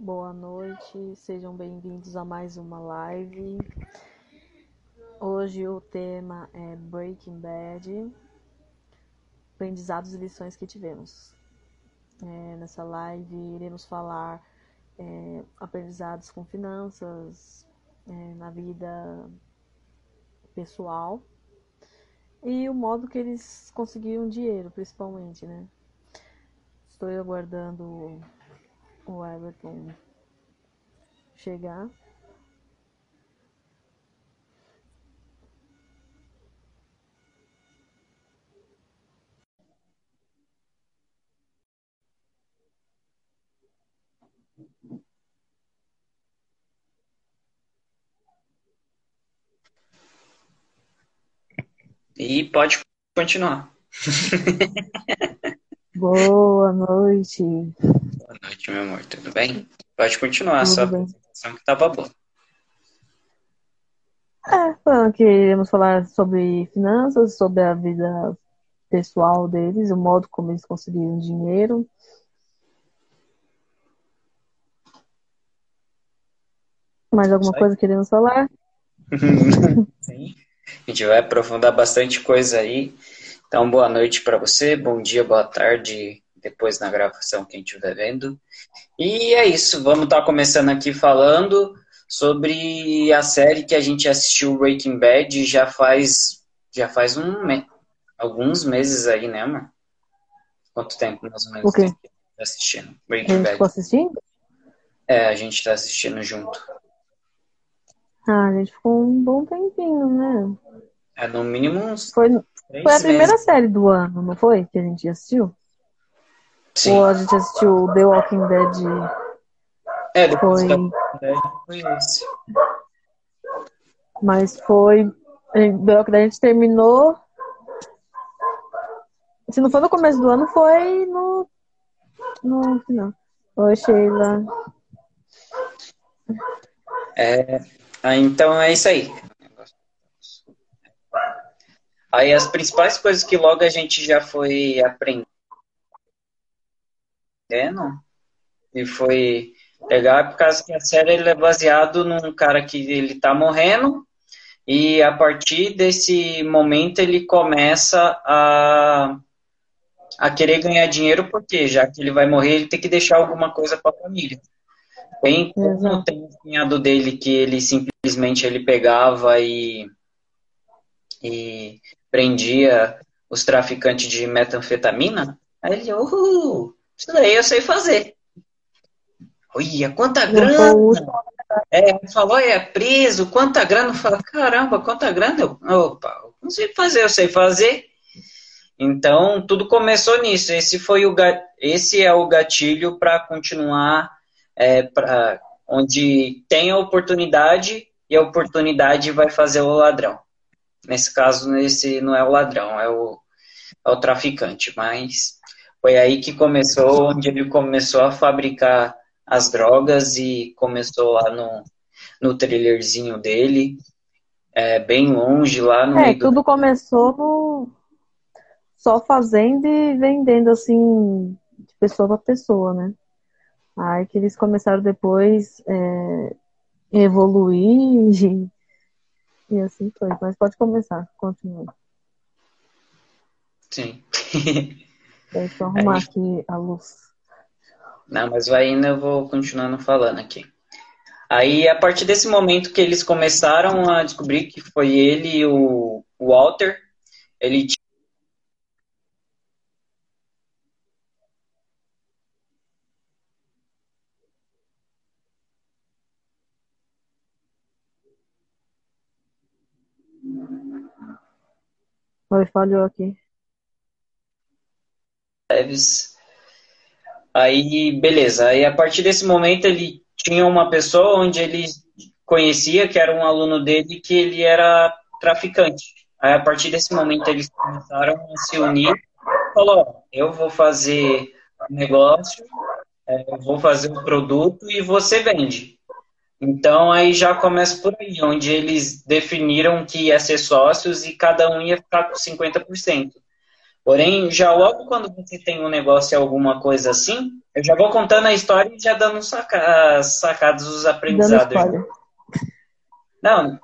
Boa noite, sejam bem-vindos a mais uma live. Hoje o tema é Breaking Bad, aprendizados e lições que tivemos. É, nessa live iremos falar é, aprendizados com finanças, é, na vida pessoal e o modo que eles conseguiram dinheiro, principalmente, né? Estou aguardando o Everton chegar. E pode continuar. Boa noite. Boa noite, meu amor. Tudo bem? Pode continuar, Tudo sua bem. apresentação que estava boa. É, falando que iremos falar sobre finanças, sobre a vida pessoal deles, o modo como eles conseguiram dinheiro. Mais alguma coisa que queremos falar? Sim. A gente vai aprofundar bastante coisa aí. Então, boa noite para você, bom dia, boa tarde, depois na gravação quem estiver vendo. E é isso, vamos estar começando aqui falando sobre a série que a gente assistiu, Breaking Bad, já faz já faz um me- alguns meses aí, né, amor? Quanto tempo mais ou menos O quê? tá assistindo A Breaking gente Bad? assistindo? É, a gente tá assistindo junto. Ah, a gente ficou um bom tempinho, né? É no mínimo uns Foi, foi a primeira meses. série do ano, não foi? Que a gente assistiu? Sim. Ou a gente assistiu The Walking Dead? É, depois Foi. da Bad foi esse. Mas foi. The Walking Dead a gente terminou. Se não foi no começo do ano, foi no. No final. Oi, Sheila. É, então é isso aí. Aí as principais coisas que logo a gente já foi aprendendo e foi legal por causa que a série ele é baseado num cara que ele tá morrendo e a partir desse momento ele começa a a querer ganhar dinheiro porque já que ele vai morrer ele tem que deixar alguma coisa para a família. Tem como tem um cunhado dele que ele simplesmente ele pegava e, e prendia os traficantes de metanfetamina. Aí ele, uhul, isso daí eu sei fazer. Olha, quanta Não grana! É, falou, é preso, quanta grana? Eu falo, caramba, quanta grana? Eu, opa, eu consigo fazer, eu sei fazer. Então, tudo começou nisso. Esse foi o esse é o gatilho para continuar é, para onde tem a oportunidade e a oportunidade vai fazer o ladrão. Nesse caso, esse não é o ladrão, é o, é o traficante. Mas foi aí que começou, onde ele começou a fabricar as drogas e começou lá no, no trailerzinho dele, é, bem longe, lá no É, meio do tudo começou no... só fazendo e vendendo assim, de pessoa para pessoa, né? Aí que eles começaram depois é, evoluir e, e assim foi. Mas pode começar, continua. Sim. Deixa eu arrumar aqui a luz. Não, mas vai indo, eu vou continuando falando aqui. Aí, a partir desse momento que eles começaram a descobrir que foi ele e o o Walter, ele tinha Oi, falhou aqui. Leves. Aí, beleza. Aí, a partir desse momento, ele tinha uma pessoa onde ele conhecia, que era um aluno dele, que ele era traficante. Aí, a partir desse momento, eles começaram a se unir. Falou, eu vou fazer negócio, é, eu vou fazer um produto e você vende. Então, aí já começa por aí, onde eles definiram que ia ser sócios e cada um ia ficar com 50%. Porém, já logo quando você tem um negócio e alguma coisa assim, eu já vou contando a história e já dando saca, sacados os aprendizados. Não,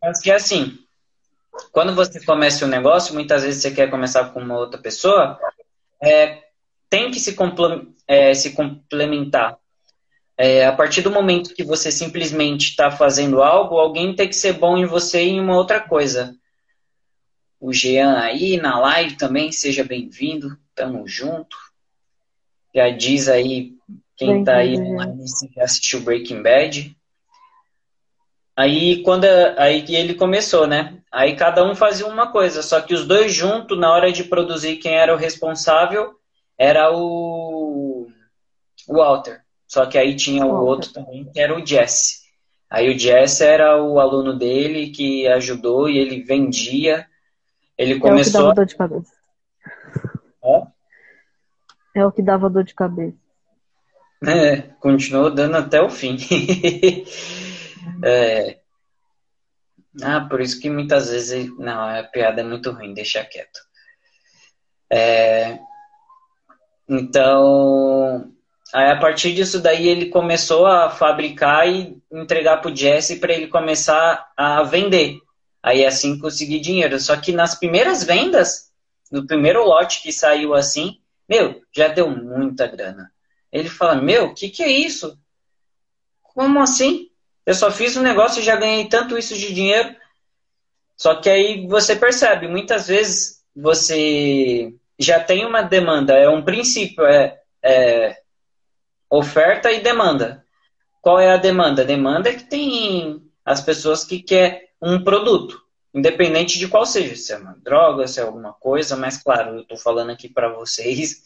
mas que é assim, quando você começa um negócio, muitas vezes você quer começar com uma outra pessoa, é, tem que se, é, se complementar. É, a partir do momento que você simplesmente está fazendo algo, alguém tem que ser bom em você em uma outra coisa. O Jean aí na live também, seja bem-vindo, tamo junto. Já diz aí quem está aí online se já assistiu Breaking Bad. Aí quando aí ele começou, né? Aí cada um fazia uma coisa, só que os dois juntos, na hora de produzir, quem era o responsável era o Walter. Só que aí tinha o outro também, que era o Jesse. Aí o Jesse era o aluno dele que ajudou e ele vendia. Ele começou. É o que dava dor de cabeça. É, é o que dava dor de cabeça. É, continuou dando até o fim. é... Ah, por isso que muitas vezes. Não, a piada é muito ruim, deixa quieto. É... Então, Aí, a partir disso daí, ele começou a fabricar e entregar para o Jesse para ele começar a vender. Aí, assim, conseguir dinheiro. Só que nas primeiras vendas, no primeiro lote que saiu assim, meu, já deu muita grana. Ele fala, meu, o que, que é isso? Como assim? Eu só fiz um negócio e já ganhei tanto isso de dinheiro. Só que aí você percebe, muitas vezes você já tem uma demanda, é um princípio, é, é oferta e demanda. Qual é a demanda? A demanda é que tem as pessoas que quer um produto, independente de qual seja, se é uma droga, se é alguma coisa, mas claro, eu estou falando aqui para vocês,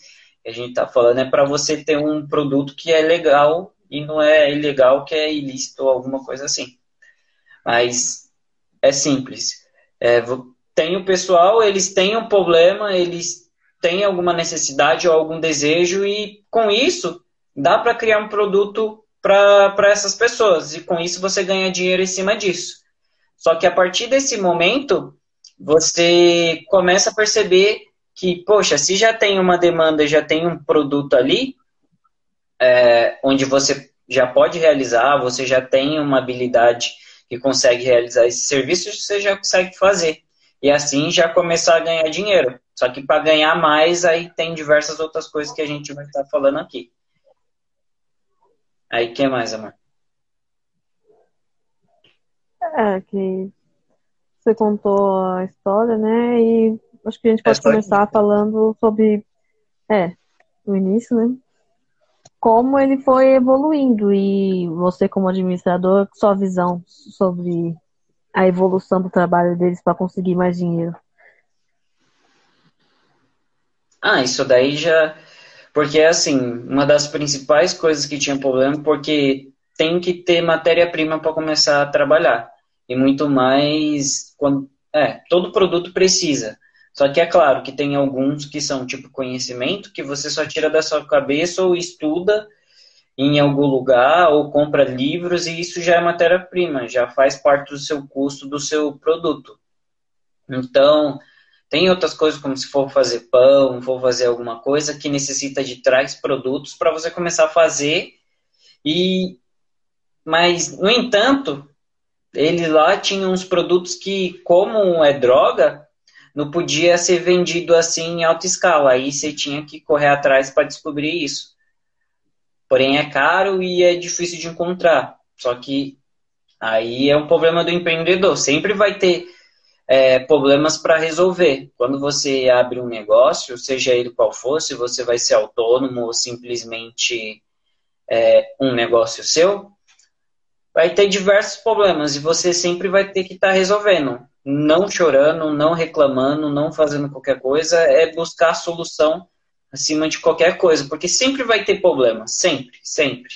a gente está falando é para você ter um produto que é legal e não é ilegal, que é ilícito ou alguma coisa assim. Mas é simples. É, tem o pessoal, eles têm um problema, eles têm alguma necessidade ou algum desejo e com isso dá para criar um produto para essas pessoas e com isso você ganha dinheiro em cima disso. Só que a partir desse momento, você começa a perceber que, poxa, se já tem uma demanda, já tem um produto ali, é, onde você já pode realizar, você já tem uma habilidade que consegue realizar esse serviço, você já consegue fazer. E assim já começar a ganhar dinheiro. Só que para ganhar mais, aí tem diversas outras coisas que a gente vai estar falando aqui. Aí, que mais, amor? É, que você contou a história, né? E acho que a gente pode começar falando sobre, é, o início, né? Como ele foi evoluindo e você, como administrador, sua visão sobre a evolução do trabalho deles para conseguir mais dinheiro. Ah, isso daí já porque, assim, uma das principais coisas que tinha problema, porque tem que ter matéria-prima para começar a trabalhar. E muito mais. Quando, é, todo produto precisa. Só que é claro que tem alguns que são tipo conhecimento, que você só tira da sua cabeça ou estuda em algum lugar ou compra livros e isso já é matéria-prima, já faz parte do seu custo do seu produto. Então, tem outras coisas, como se for fazer pão, for fazer alguma coisa que necessita de trás produtos para você começar a fazer. E mas, no entanto, ele lá tinha uns produtos que, como é droga, não podia ser vendido assim em alta escala. Aí você tinha que correr atrás para descobrir isso. Porém, é caro e é difícil de encontrar. Só que aí é um problema do empreendedor. Sempre vai ter é, problemas para resolver. Quando você abre um negócio, seja ele qual for, se você vai ser autônomo ou simplesmente é, um negócio seu, vai ter diversos problemas e você sempre vai ter que estar tá resolvendo. Não chorando, não reclamando, não fazendo qualquer coisa, é buscar a solução acima de qualquer coisa, porque sempre vai ter problemas, sempre, sempre.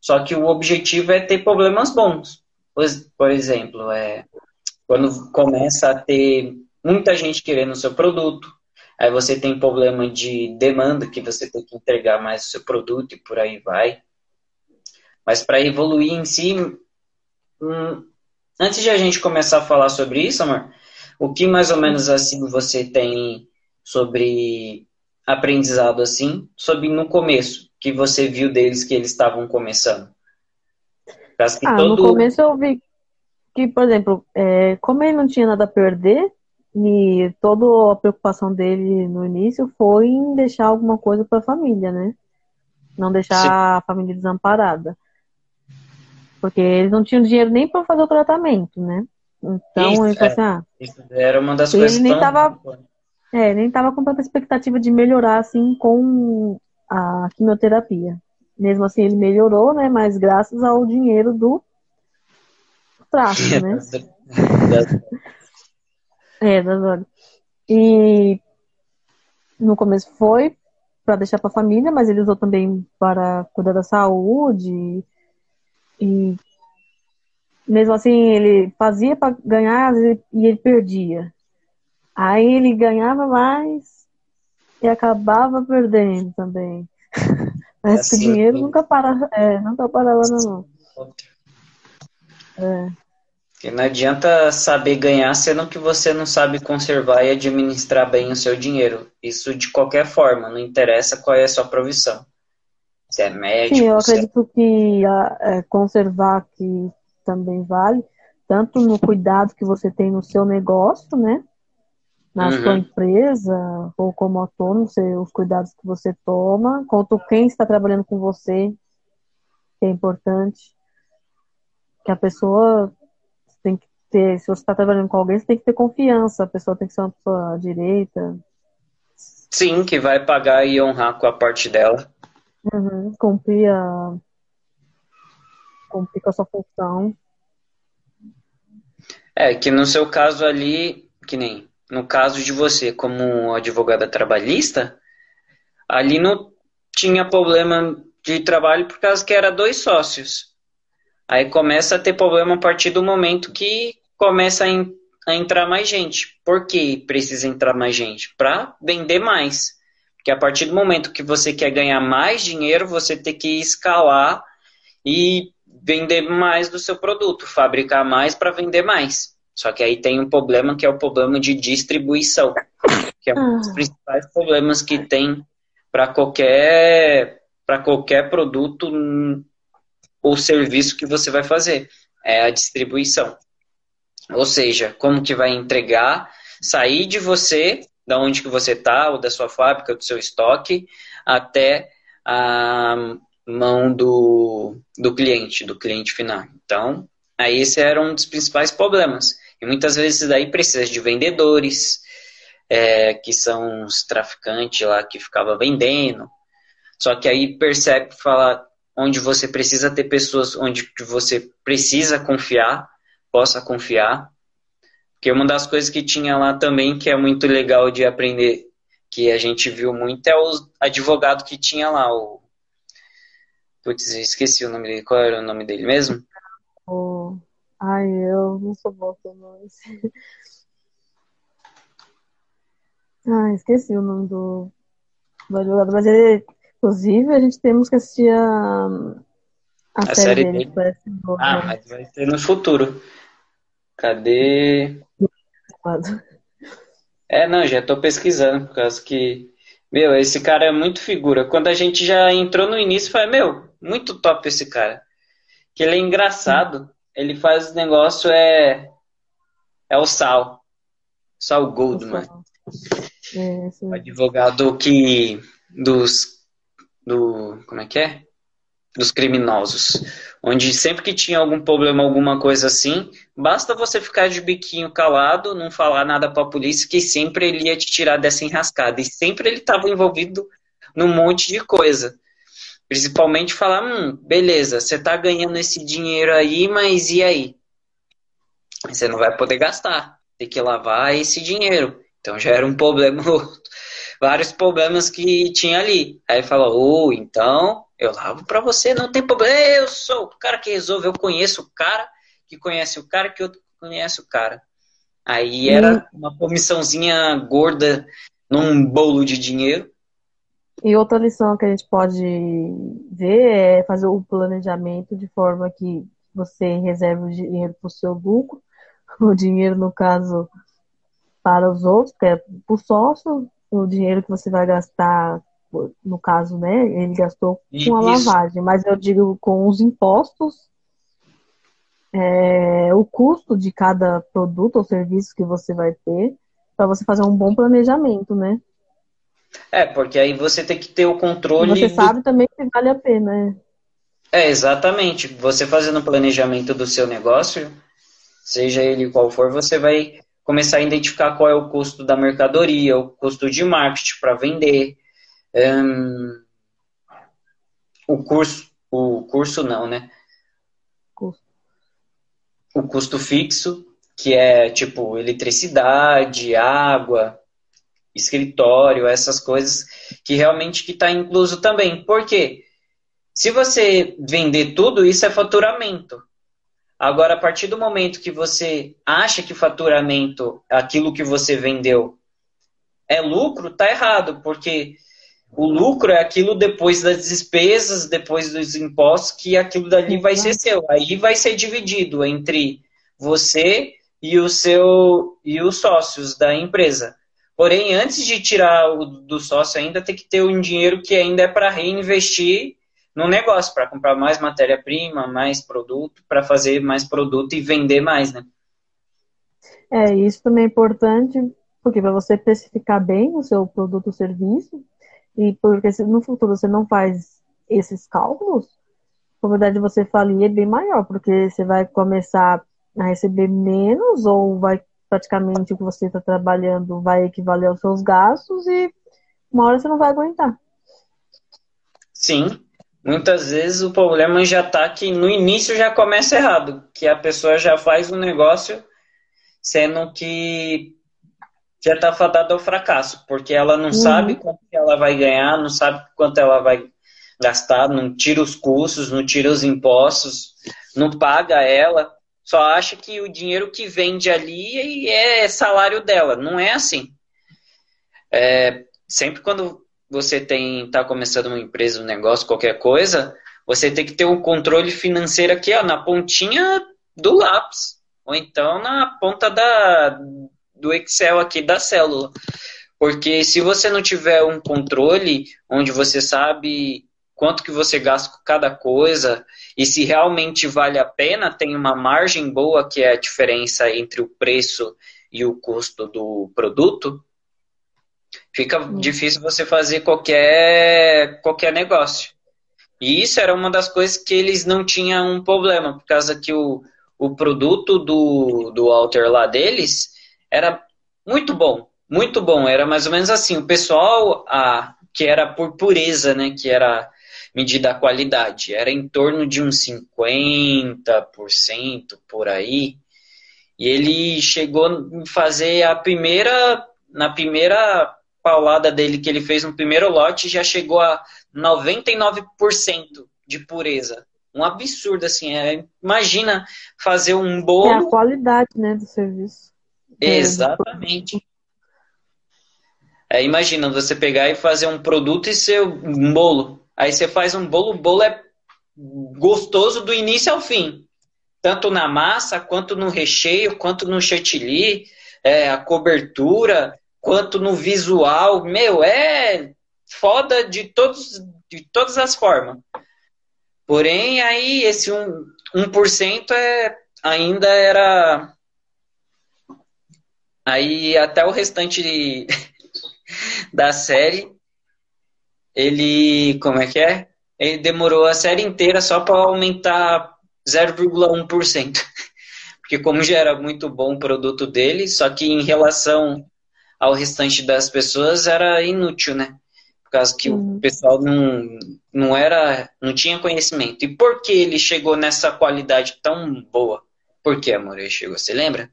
Só que o objetivo é ter problemas bons. Por exemplo, é, quando começa a ter muita gente querendo o seu produto, aí você tem problema de demanda, que você tem que entregar mais o seu produto e por aí vai. Mas para evoluir em si, hum, antes de a gente começar a falar sobre isso, amor, o que mais ou menos assim você tem sobre aprendizado assim, sobre no começo, que você viu deles que eles estavam começando? ah, todo... no começo eu vi que, por exemplo, é, como ele não tinha nada a perder, e toda a preocupação dele no início foi em deixar alguma coisa para a família, né? Não deixar Sim. a família desamparada. Porque eles não tinham dinheiro nem para fazer o tratamento, né? Então isso, ele falou assim, ah, isso era uma das coisas ele nem tava, é, nem tava com tanta expectativa de melhorar assim com a quimioterapia. Mesmo assim ele melhorou, né? Mas graças ao dinheiro do tráfico, né? É, das horas. E no começo foi para deixar para a família, mas ele usou também para cuidar da saúde. E mesmo assim, ele fazia para ganhar e ele perdia. Aí ele ganhava mais e acabava perdendo também. Mas assim, o dinheiro nunca parava, é, nunca parava não. É. Porque não adianta saber ganhar sendo que você não sabe conservar e administrar bem o seu dinheiro. Isso de qualquer forma, não interessa qual é a sua provisão. Se é médico. Sim, eu é acredito é... que a, é, conservar que também vale, tanto no cuidado que você tem no seu negócio, né? Na uhum. sua empresa, ou como autônomo, os cuidados que você toma, quanto quem está trabalhando com você, que é importante. Que a pessoa tem que ter, se você está trabalhando com alguém, você tem que ter confiança, a pessoa tem que ser uma pessoa direita. Sim, que vai pagar e honrar com a parte dela. Uhum, cumprir a. cumprir com a sua função. É, que no seu caso ali, que nem no caso de você, como advogada trabalhista, ali não tinha problema de trabalho por causa que era dois sócios. Aí começa a ter problema a partir do momento que começa a, a entrar mais gente. Por que precisa entrar mais gente? Para vender mais. Porque a partir do momento que você quer ganhar mais dinheiro, você tem que escalar e vender mais do seu produto, fabricar mais para vender mais. Só que aí tem um problema que é o problema de distribuição, que é um dos ah. principais problemas que tem para qualquer para qualquer produto o serviço que você vai fazer, é a distribuição. Ou seja, como que vai entregar, sair de você, da onde que você está, ou da sua fábrica, do seu estoque, até a mão do, do cliente, do cliente final. Então, aí esse era um dos principais problemas. E muitas vezes daí precisa de vendedores, é, que são os traficantes lá que ficava vendendo. Só que aí percebe, fala, onde você precisa ter pessoas onde você precisa confiar, possa confiar. Porque uma das coisas que tinha lá também, que é muito legal de aprender, que a gente viu muito, é o advogado que tinha lá, o. Putz, esqueci o nome dele. Qual era o nome dele mesmo? Oh. Ai, eu não sou boa com nomes. Ah, esqueci o nome do, do advogado, mas ele Inclusive, a gente temos que assistir a, a, a série, série dele. dele. Ah, né? mas vai ser no futuro. Cadê? É, não, já estou pesquisando, por causa que, meu, esse cara é muito figura. Quando a gente já entrou no início, foi, meu, muito top esse cara. Que ele é engraçado. Ele faz o negócio, é. É o Sal. Sal Goldman. É, o advogado que. Dos do. Como é que é? Dos criminosos. Onde sempre que tinha algum problema, alguma coisa assim, basta você ficar de biquinho calado, não falar nada para a polícia, que sempre ele ia te tirar dessa enrascada. E sempre ele estava envolvido num monte de coisa. Principalmente falar, hum, beleza, você tá ganhando esse dinheiro aí, mas e aí? Você não vai poder gastar. Tem que lavar esse dinheiro. Então já era um problema vários problemas que tinha ali. Aí falou, oh, então eu lavo para você, não tem problema. Eu sou o cara que resolve, eu conheço o cara que conhece o cara que eu conhece o cara. Aí era uma comissãozinha gorda num bolo de dinheiro. E outra lição que a gente pode ver é fazer o planejamento de forma que você reserve o dinheiro para o seu lucro, o dinheiro, no caso, para os outros, que é para o sócio, o dinheiro que você vai gastar no caso, né? Ele gastou com a lavagem, mas eu digo com os impostos, é, o custo de cada produto ou serviço que você vai ter, para você fazer um bom planejamento, né? É, porque aí você tem que ter o controle. E você do... sabe também que vale a pena, né? É, exatamente. Você fazendo o planejamento do seu negócio, seja ele qual for, você vai começar a identificar qual é o custo da mercadoria, o custo de marketing para vender, um, o curso, o curso não, né? O custo fixo, que é tipo eletricidade, água, escritório, essas coisas que realmente que está incluso também. Por quê? Se você vender tudo, isso é faturamento. Agora, a partir do momento que você acha que faturamento, aquilo que você vendeu, é lucro, tá errado, porque o lucro é aquilo depois das despesas, depois dos impostos, que aquilo dali vai ser seu. Aí vai ser dividido entre você e o seu e os sócios da empresa. Porém, antes de tirar o do sócio, ainda tem que ter um dinheiro que ainda é para reinvestir no negócio, para comprar mais matéria-prima, mais produto, para fazer mais produto e vender mais, né? É, isso também é importante, porque para você especificar bem o seu produto ou serviço, e porque se no futuro você não faz esses cálculos, a probabilidade de você falir é bem maior, porque você vai começar a receber menos ou vai praticamente o que você está trabalhando vai equivaler aos seus gastos e uma hora você não vai aguentar. Sim, muitas vezes o problema já está que no início já começa errado, que a pessoa já faz um negócio sendo que já está fadada ao fracasso, porque ela não uhum. sabe quanto ela vai ganhar, não sabe quanto ela vai gastar, não tira os custos, não tira os impostos, não paga ela, só acha que o dinheiro que vende ali é salário dela. Não é assim. É, sempre quando você tem está começando uma empresa, um negócio, qualquer coisa, você tem que ter um controle financeiro aqui, ó, na pontinha do lápis, ou então na ponta da, do Excel aqui da célula. Porque se você não tiver um controle onde você sabe quanto que você gasta com cada coisa e se realmente vale a pena, tem uma margem boa que é a diferença entre o preço e o custo do produto, fica hum. difícil você fazer qualquer, qualquer negócio. E isso era uma das coisas que eles não tinham um problema, por causa que o, o produto do, do Alter lá deles era muito bom, muito bom. Era mais ou menos assim, o pessoal a, que era por pureza, né, que era medida a qualidade. Era em torno de uns 50% por aí. E ele chegou a fazer a primeira, na primeira paulada dele que ele fez no primeiro lote, já chegou a 99% de pureza. Um absurdo, assim. É, imagina fazer um bolo. É a qualidade, né, do serviço. Exatamente. É, imagina você pegar e fazer um produto e ser um bolo. Aí você faz um bolo, o bolo é gostoso do início ao fim. Tanto na massa, quanto no recheio, quanto no chantilly, é, a cobertura, quanto no visual. Meu, é foda de, todos, de todas as formas. Porém, aí esse 1%, 1% é, ainda era. Aí até o restante da série ele, como é que é? Ele demorou a série inteira só para aumentar 0,1%. Porque como já era muito bom o produto dele, só que em relação ao restante das pessoas era inútil, né? Por causa que uhum. o pessoal não, não era, não tinha conhecimento. E por que ele chegou nessa qualidade tão boa? Por que, amor, ele chegou? Você lembra?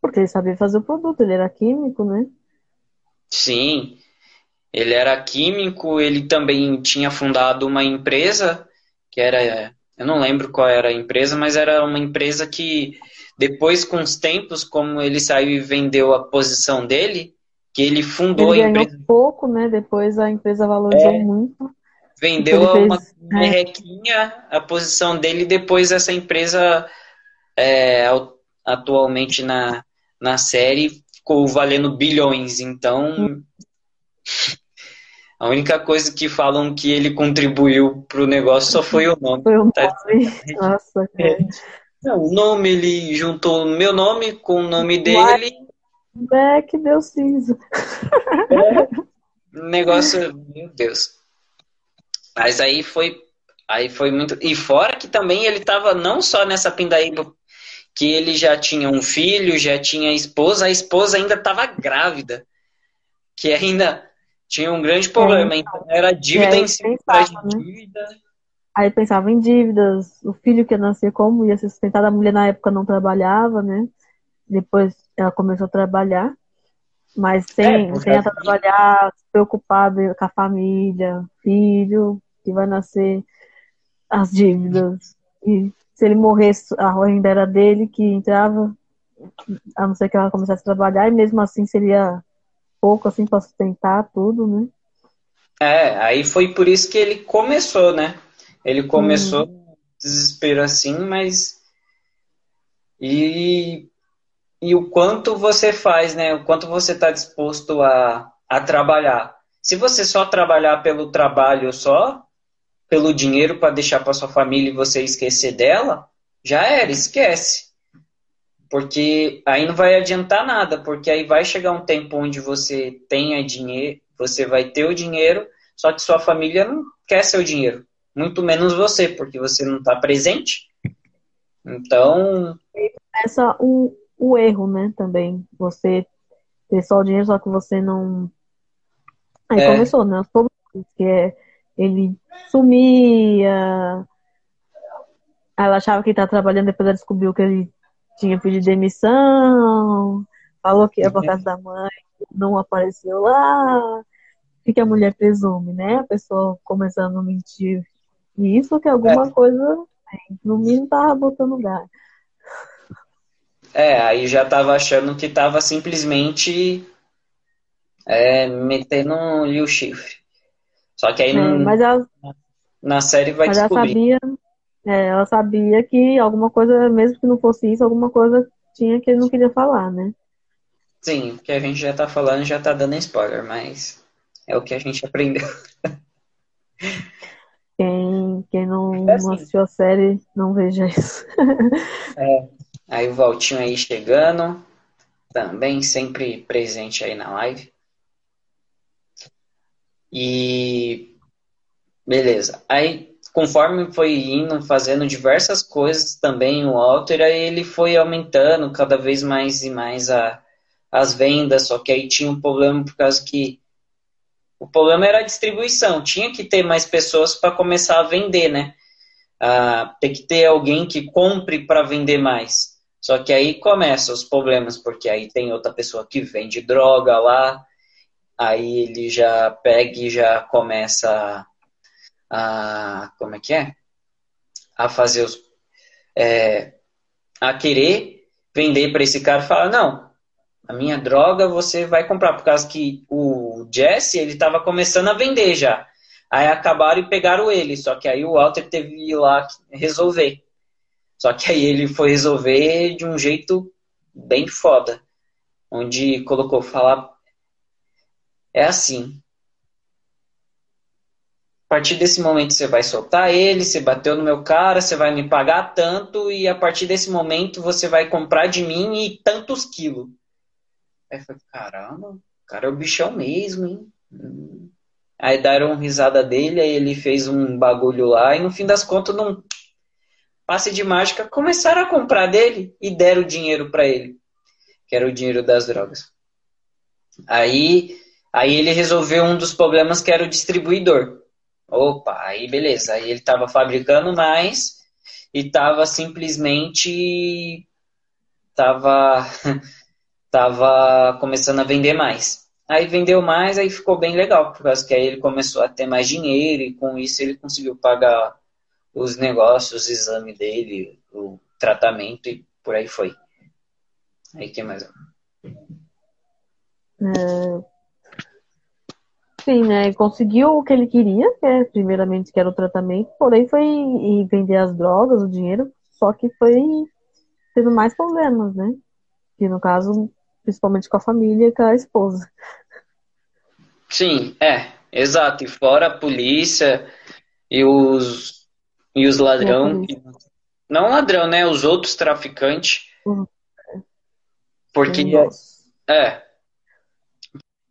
Porque ele sabia fazer o produto, ele era químico, né? Sim. Ele era químico, ele também tinha fundado uma empresa que era, eu não lembro qual era a empresa, mas era uma empresa que depois com os tempos, como ele saiu e vendeu a posição dele, que ele fundou ele a empresa. pouco, né? Depois a empresa valorizou é, muito. Vendeu fez, uma merrequinha é. a posição dele, depois essa empresa é, atualmente na, na série ficou valendo bilhões. Então, A única coisa que falam que ele contribuiu pro negócio só foi o nome. Foi o tá nome. Tá... Nossa, é. Não, o nome, ele juntou meu nome com o nome dele. É que deu cinza. É. Negócio, meu Deus. Mas aí foi, aí foi muito. E fora que também ele tava não só nessa pindaíba que ele já tinha um filho, já tinha esposa, a esposa ainda estava grávida, que ainda tinha um grande problema, é, então era dívida em cima de né? dívida. Aí pensava em dívidas, o filho que ia nascer como ia ser sustentado, a mulher na época não trabalhava, né? Depois ela começou a trabalhar, mas sem, é, sem ela trabalhar, preocupada com a família, filho, que vai nascer, as dívidas. E se ele morresse, a renda era dele que entrava, a não ser que ela começasse a trabalhar, e mesmo assim seria pouco assim para sustentar tudo, né? É, aí foi por isso que ele começou, né? Ele começou hum. desespero assim, mas e e o quanto você faz, né? O quanto você está disposto a, a trabalhar. Se você só trabalhar pelo trabalho só, pelo dinheiro para deixar para sua família e você esquecer dela, já era, esquece. Porque aí não vai adiantar nada, porque aí vai chegar um tempo onde você tenha dinheiro, você vai ter o dinheiro, só que sua família não quer seu dinheiro, muito menos você, porque você não está presente. Então. Essa o, o erro, né, também. Você ter só o dinheiro, só que você não. Aí é. começou, né? Os problemas, que é ele sumia. Ela achava que estava trabalhando, depois ela descobriu que ele tinha pedido demissão, falou que ia para casa da mãe, não apareceu lá. O que a mulher presume, né? A pessoa começando a mentir. E isso que alguma é. coisa, no mínimo, tava botando lugar. É, aí já tava achando que tava simplesmente é, metendo-lhe o chifre. Só que aí é, não, mas ela, na série vai mas descobrir. Ela sabia, é, ela sabia que alguma coisa, mesmo que não fosse isso, alguma coisa tinha que ele não queria falar, né? Sim, o que a gente já tá falando já tá dando spoiler, mas é o que a gente aprendeu. Quem, quem não, é assim. não assistiu a série, não veja isso. é, aí o Valtinho aí chegando, também sempre presente aí na live. E beleza. Aí conforme foi indo, fazendo diversas coisas também o Walter, aí ele foi aumentando cada vez mais e mais a, as vendas, só que aí tinha um problema por causa que o problema era a distribuição, tinha que ter mais pessoas para começar a vender, né? Ah, tem que ter alguém que compre para vender mais. Só que aí começam os problemas, porque aí tem outra pessoa que vende droga lá, aí ele já pega e já começa a, como é que é? A fazer os, é, a querer vender para esse cara falar, não, a minha droga você vai comprar, por causa que o Jesse, ele estava começando a vender já. Aí acabaram e pegaram ele, só que aí o Walter teve que ir lá resolver. Só que aí ele foi resolver de um jeito bem foda. Onde colocou falar é assim. A partir desse momento você vai soltar ele, você bateu no meu cara, você vai me pagar tanto e a partir desse momento você vai comprar de mim e tantos quilos. Aí eu falei, caramba, o cara é o bichão mesmo, hein? Hum. Aí deram risada dele, aí ele fez um bagulho lá e no fim das contas, num passe de mágica, começaram a comprar dele e deram o dinheiro para ele, que era o dinheiro das drogas. Aí Aí ele resolveu um dos problemas que era o distribuidor. Opa, aí beleza. Aí ele estava fabricando mais e estava simplesmente tava tava começando a vender mais. Aí vendeu mais, aí ficou bem legal, por causa que aí ele começou a ter mais dinheiro e com isso ele conseguiu pagar os negócios, o exame dele, o tratamento e por aí foi. Aí que mais? É, sim, né? Conseguiu o que ele queria, que é, primeiramente que era o tratamento, porém foi e vender as drogas, o dinheiro, só que foi tendo mais problemas, né? Que no caso, principalmente com a família e com a esposa. Sim, é. exato. E fora a polícia e os, e os ladrão. Não ladrão, né? Os outros traficantes. Uhum. Porque. É.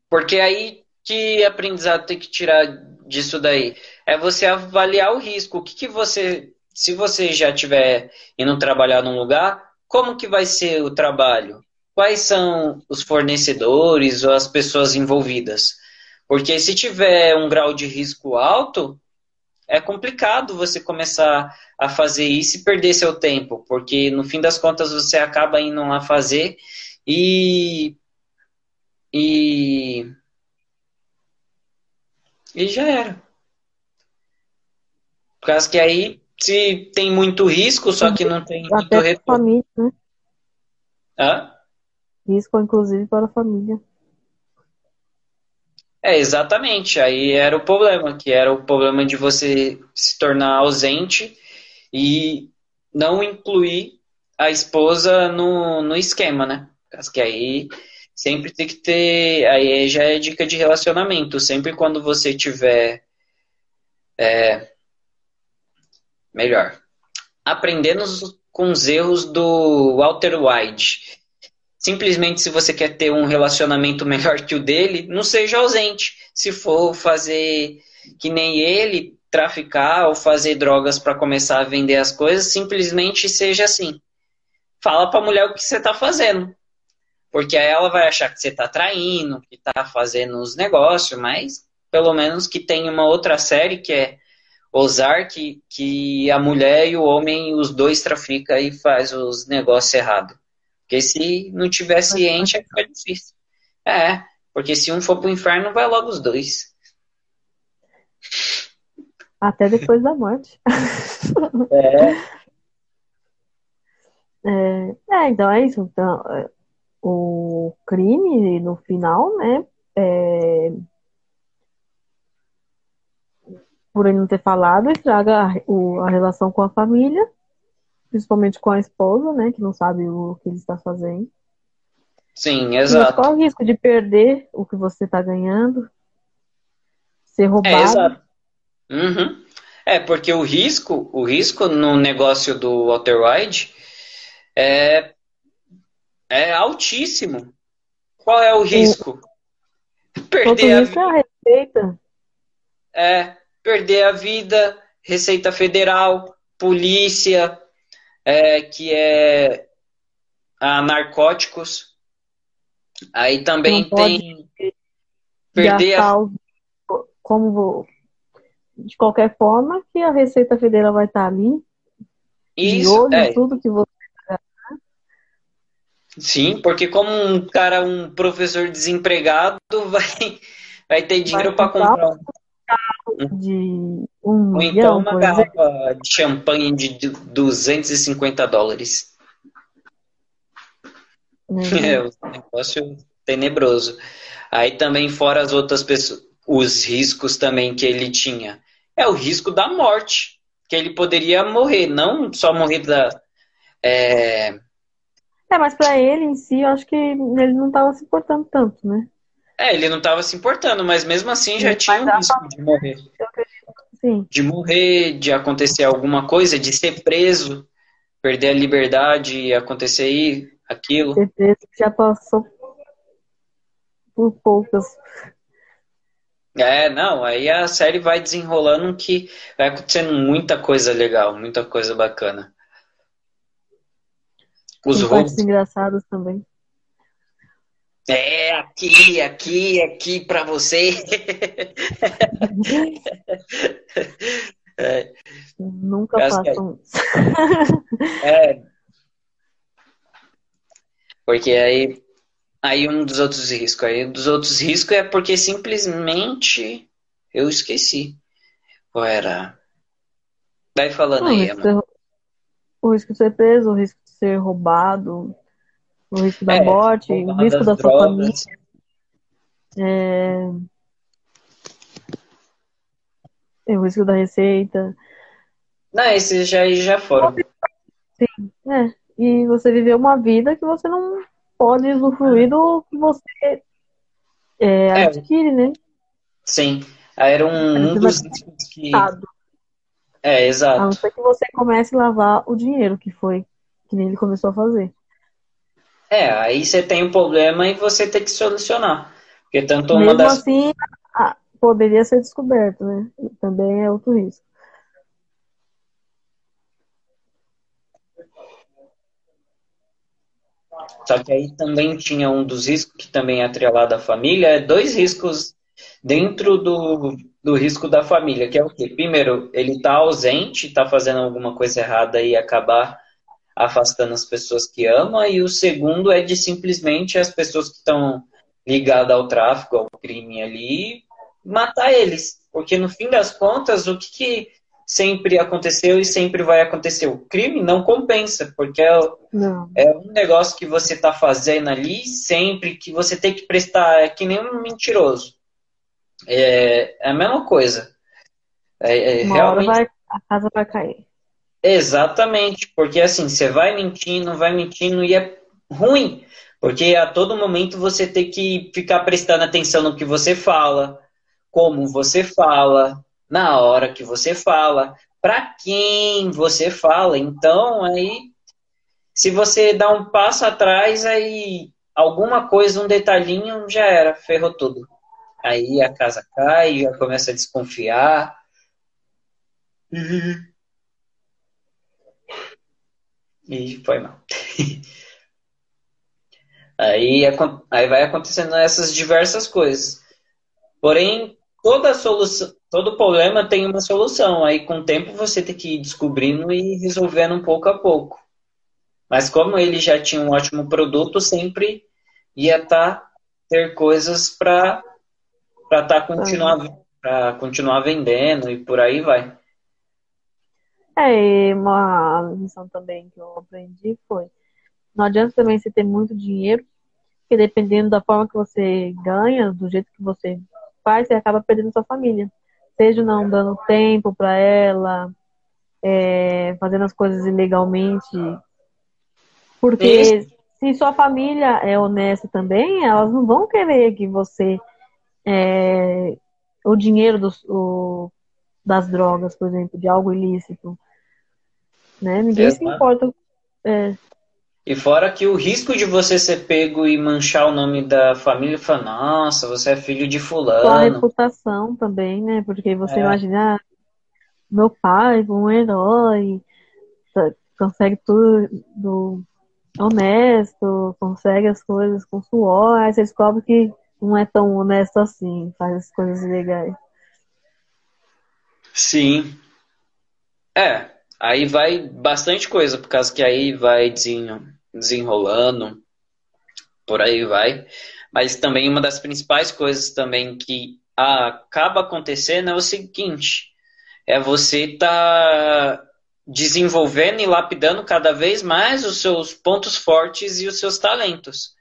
Porque aí que aprendizado tem que tirar disso daí? É você avaliar o risco. O que, que você. Se você já estiver indo trabalhar num lugar, como que vai ser o trabalho? Quais são os fornecedores ou as pessoas envolvidas? Porque se tiver um grau de risco alto, é complicado você começar a fazer isso e perder seu tempo, porque no fim das contas você acaba indo lá fazer e e e já era. Por causa que aí se tem muito risco, só que não tem Até muito retorno. Família, né? Hã? Risco, inclusive, para a família. É, exatamente. Aí era o problema, que era o problema de você se tornar ausente e não incluir a esposa no, no esquema, né? Porque que aí sempre tem que ter. Aí já é dica de relacionamento. Sempre quando você tiver. É, melhor. Aprendendo com os erros do Walter White simplesmente se você quer ter um relacionamento melhor que o dele, não seja ausente. Se for fazer que nem ele, traficar ou fazer drogas para começar a vender as coisas, simplesmente seja assim. Fala para a mulher o que você está fazendo. Porque aí ela vai achar que você está traindo, que está fazendo os negócios, mas pelo menos que tem uma outra série que é Ozark, que a mulher e o homem, os dois traficam e faz os negócios errados. Porque se não tiver ciente, é difícil. É, porque se um for pro inferno, vai logo os dois. Até depois da morte. É. é. É, então é isso. Então, o crime, no final, né? É... Por ele não ter falado, estraga a, o, a relação com a família principalmente com a esposa, né, que não sabe o que ele está fazendo. Sim, exato. qual o risco de perder o que você está ganhando? Ser é, roubado? É, exato. Uhum. É, porque o risco, o risco no negócio do Walter White é, é altíssimo. Qual é o risco? O... Perder a vida. É a receita. É, perder a vida, Receita Federal, polícia, é, que é a narcóticos. Aí também tem perder a... como vou, de qualquer forma que a Receita Federal vai estar ali. Isso, de olho é. tudo que você Sim, porque como um cara, um professor desempregado, vai, vai ter dinheiro para comprar um de um Ou então uma garrafa de champanhe de 250 dólares. Uhum. É um negócio tenebroso. Aí também, fora as outras pessoas, os riscos também que ele tinha. É o risco da morte, que ele poderia morrer, não só morrer da. É, é mas para ele em si, eu acho que ele não estava se importando tanto, né? É, ele não estava se importando, mas mesmo assim já tinha um risco de morrer. Sim. De morrer, de acontecer alguma coisa, de ser preso, perder a liberdade e acontecer aí, aquilo. Ser preso já passou por poucas. É, não, aí a série vai desenrolando que vai acontecendo muita coisa legal, muita coisa bacana. Os roubos. engraçados também. É, aqui, aqui, aqui para você. é. Nunca façam isso. é. Porque aí, aí um dos outros riscos. Aí um dos outros riscos é porque simplesmente eu esqueci. Qual era? Vai falando aí, risco O risco de ser preso, o risco ser roubado, o risco da é, morte, o risco da sua família. É... o risco da receita. Não, esses já, já foram. Sim, é. E você viveu uma vida que você não pode usufruir do que você é, é, adquire, né? Sim. Era um, um dos riscos que. É, exato. A não ser que você comece a lavar o dinheiro, que foi que nem ele começou a fazer. É, aí você tem um problema e você tem que solucionar. Porque tanto uma Mesmo das. assim, poderia ser descoberto, né? Também é outro risco. Só que aí também tinha um dos riscos que também é atrelado à família, é dois riscos dentro do, do risco da família, que é o quê? Primeiro, ele está ausente, está fazendo alguma coisa errada e acabar afastando as pessoas que ama, e o segundo é de simplesmente as pessoas que estão ligadas ao tráfico, ao crime ali, matar eles. Porque no fim das contas, o que, que sempre aconteceu e sempre vai acontecer? O crime não compensa, porque é, é um negócio que você está fazendo ali sempre que você tem que prestar, é que nem um mentiroso. É, é a mesma coisa. É, é, Uma realmente... vai, a casa vai cair. Exatamente, porque assim, você vai mentindo, vai mentindo e é ruim, porque a todo momento você tem que ficar prestando atenção no que você fala, como você fala, na hora que você fala, para quem você fala. Então, aí, se você dá um passo atrás, aí alguma coisa, um detalhinho, já era, ferrou tudo. Aí a casa cai, já começa a desconfiar. E foi mal. aí, aí vai acontecendo essas diversas coisas. Porém, toda solução, todo problema tem uma solução. Aí, com o tempo, você tem que ir descobrindo e resolvendo um pouco a pouco. Mas como ele já tinha um ótimo produto, sempre ia tá, ter coisas para para tá continuar para continuar vendendo e por aí vai. É, uma lição também que eu aprendi foi não adianta também você ter muito dinheiro, porque dependendo da forma que você ganha, do jeito que você faz, você acaba perdendo sua família. Seja não dando tempo para ela, é, fazendo as coisas ilegalmente. Porque se sua família é honesta também, elas não vão querer que você é, o dinheiro dos, o, das drogas, por exemplo, de algo ilícito. Né? Ninguém se importa. É. E fora que o risco de você ser pego e manchar o nome da família, fala, nossa, você é filho de fulano. Sua reputação também, né? Porque você é. imagina, ah, meu pai, um herói, consegue tudo honesto, consegue as coisas com suor, aí você descobre que não é tão honesto assim, faz as coisas legais. Sim. É, Aí vai bastante coisa, por causa que aí vai desenrolando, por aí vai. Mas também uma das principais coisas também que acaba acontecendo é o seguinte: é você tá desenvolvendo e lapidando cada vez mais os seus pontos fortes e os seus talentos.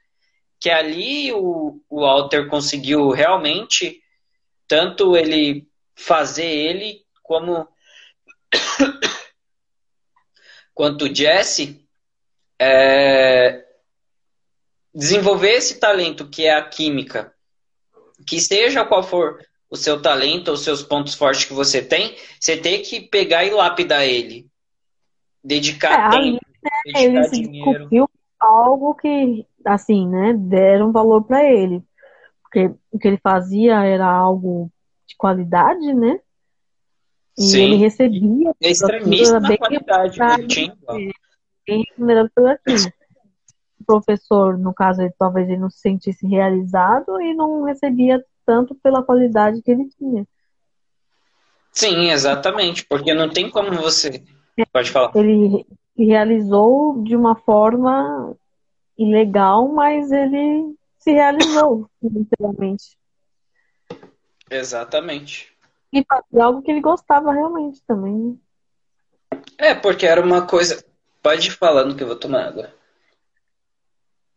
Que ali o, o Walter conseguiu realmente tanto ele fazer ele como quanto o Jesse, é, desenvolver esse talento que é a química, que seja qual for o seu talento, os seus pontos fortes que você tem, você tem que pegar e lapidar ele. Dedicar é, tempo, né, dedicar ele dinheiro. descobriu algo que, assim, né, deram valor para ele. Porque o que ele fazia era algo de qualidade, né? E Sim. ele recebia. É extremista na qualidade, aquilo. O professor, no caso, ele, talvez ele não se sentisse realizado e não recebia tanto pela qualidade que ele tinha. Sim, exatamente, porque não tem como você. Pode falar. Ele realizou de uma forma ilegal, mas ele se realizou, literalmente. Exatamente. E fazer algo que ele gostava realmente também. Né? É, porque era uma coisa. Pode ir falando que eu vou tomar água.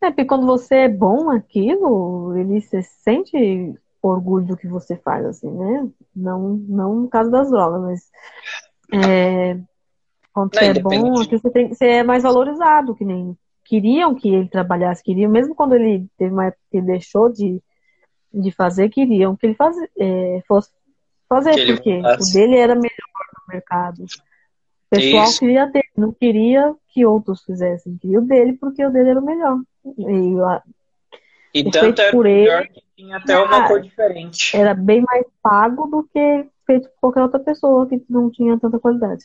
É, porque quando você é bom aquilo, ele se sente orgulho do que você faz, assim, né? Não, não no caso das drogas, mas é, quando você é bom, você, tem, você é mais valorizado, que nem queriam que ele trabalhasse, queriam, mesmo quando ele teve uma época que ele deixou de, de fazer, queriam que ele faz, é, fosse fazer, porque o dele era melhor no mercado. O pessoal Isso. queria dele, não queria que outros fizessem, queria o dele porque o dele era o melhor. E, e tanto era por ele, que tinha até uma cor diferente. Era bem mais pago do que feito por qualquer outra pessoa que não tinha tanta qualidade.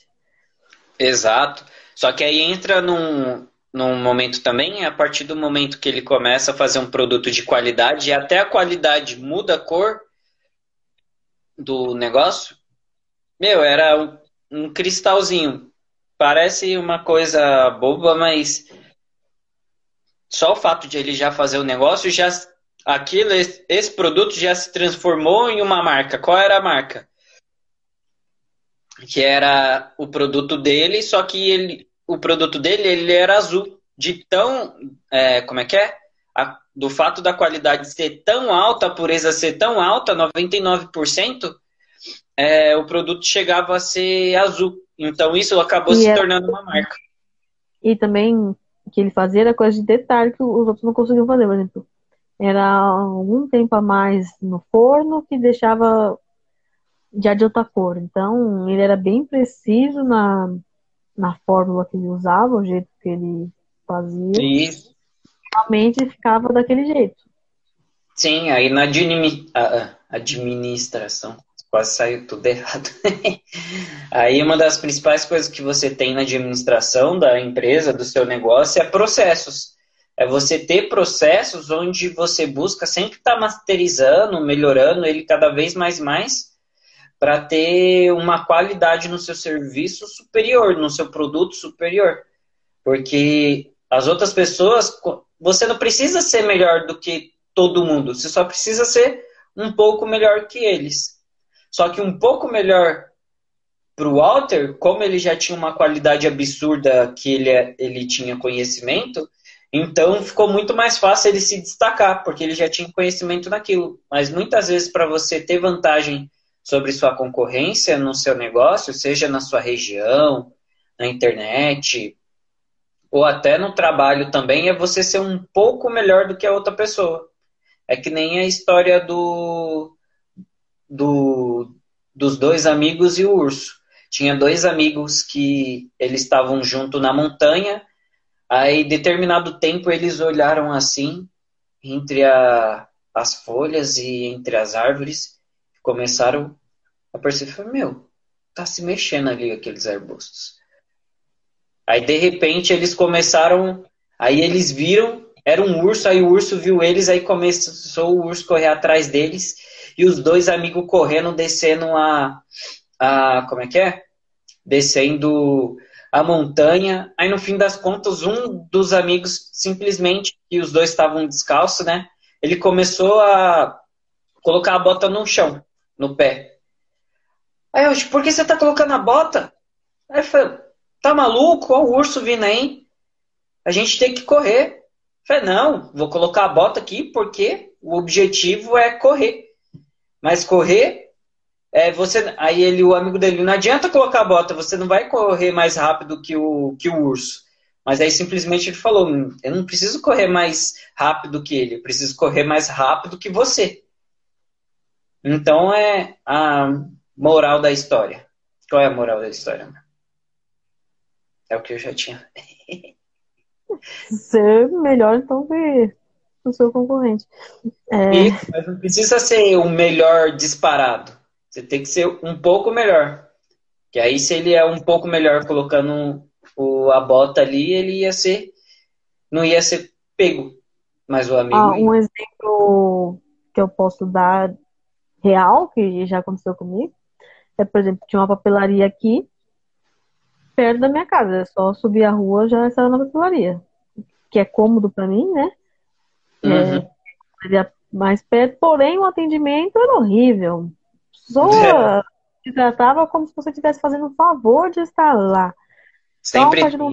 Exato. Só que aí entra num, num momento também, a partir do momento que ele começa a fazer um produto de qualidade e até a qualidade muda a cor do negócio, meu, era um, cristalzinho. Parece uma coisa boba, mas só o fato de ele já fazer o negócio, já aquilo, esse produto já se transformou em uma marca. Qual era a marca? Que era o produto dele, só que ele, o produto dele ele era azul. De tão. É, como é que é? A, do fato da qualidade ser tão alta, a pureza ser tão alta, 99%, é, o produto chegava a ser azul. Então isso acabou e se era... tornando uma marca. E também que ele fazia era coisa de detalhe que os outros não conseguiam fazer, por exemplo. Era algum tempo a mais no forno que deixava já de outra cor. Então, ele era bem preciso na, na fórmula que ele usava, o jeito que ele fazia. Isso. Realmente ficava daquele jeito. Sim, aí na administração quase saiu tudo errado. Aí uma das principais coisas que você tem na administração da empresa, do seu negócio, é processos. É você ter processos onde você busca sempre estar tá masterizando, melhorando ele cada vez mais mais, para ter uma qualidade no seu serviço superior, no seu produto superior. Porque as outras pessoas, você não precisa ser melhor do que todo mundo, você só precisa ser um pouco melhor que eles. Só que um pouco melhor para o Walter, como ele já tinha uma qualidade absurda que ele, ele tinha conhecimento, então ficou muito mais fácil ele se destacar, porque ele já tinha conhecimento naquilo. Mas muitas vezes, para você ter vantagem sobre sua concorrência no seu negócio, seja na sua região, na internet, ou até no trabalho também, é você ser um pouco melhor do que a outra pessoa. É que nem a história do do, dos dois amigos e o urso. Tinha dois amigos que eles estavam junto na montanha, aí determinado tempo eles olharam assim, entre a, as folhas e entre as árvores, começaram a perceber, meu, tá se mexendo ali aqueles arbustos. Aí de repente eles começaram, aí eles viram, era um urso, aí o urso viu eles, aí começou o urso correr atrás deles, e os dois amigos correndo, descendo a, a. Como é que é? Descendo a montanha. Aí no fim das contas, um dos amigos simplesmente, e os dois estavam descalços, né? Ele começou a colocar a bota no chão, no pé. Aí eu, por que você tá colocando a bota? Aí eu falei, tá maluco? Olha o urso vindo aí. A gente tem que correr. Falei, não, vou colocar a bota aqui porque o objetivo é correr. Mas correr, é, você, aí ele, o amigo dele, não adianta colocar a bota, você não vai correr mais rápido que o, que o urso. Mas aí simplesmente ele falou: eu não preciso correr mais rápido que ele, eu preciso correr mais rápido que você. Então é a moral da história. Qual é a moral da história? É o que eu já tinha. Ser melhor então ver o seu concorrente. É... E, mas não precisa ser o melhor disparado. Você tem que ser um pouco melhor. Que aí, se ele é um pouco melhor colocando o, a bota ali, ele ia ser. Não ia ser pego. Mas o amigo. Ah, um exemplo que eu posso dar real, que já aconteceu comigo, é, por exemplo, tinha uma papelaria aqui, perto da minha casa. É só subir a rua já estava na papelaria. Que é cômodo para mim, né? Uhum. É, mais perto, porém o atendimento era horrível. Só é. se tratava como se você estivesse fazendo um favor de estar lá. Sempre. Então,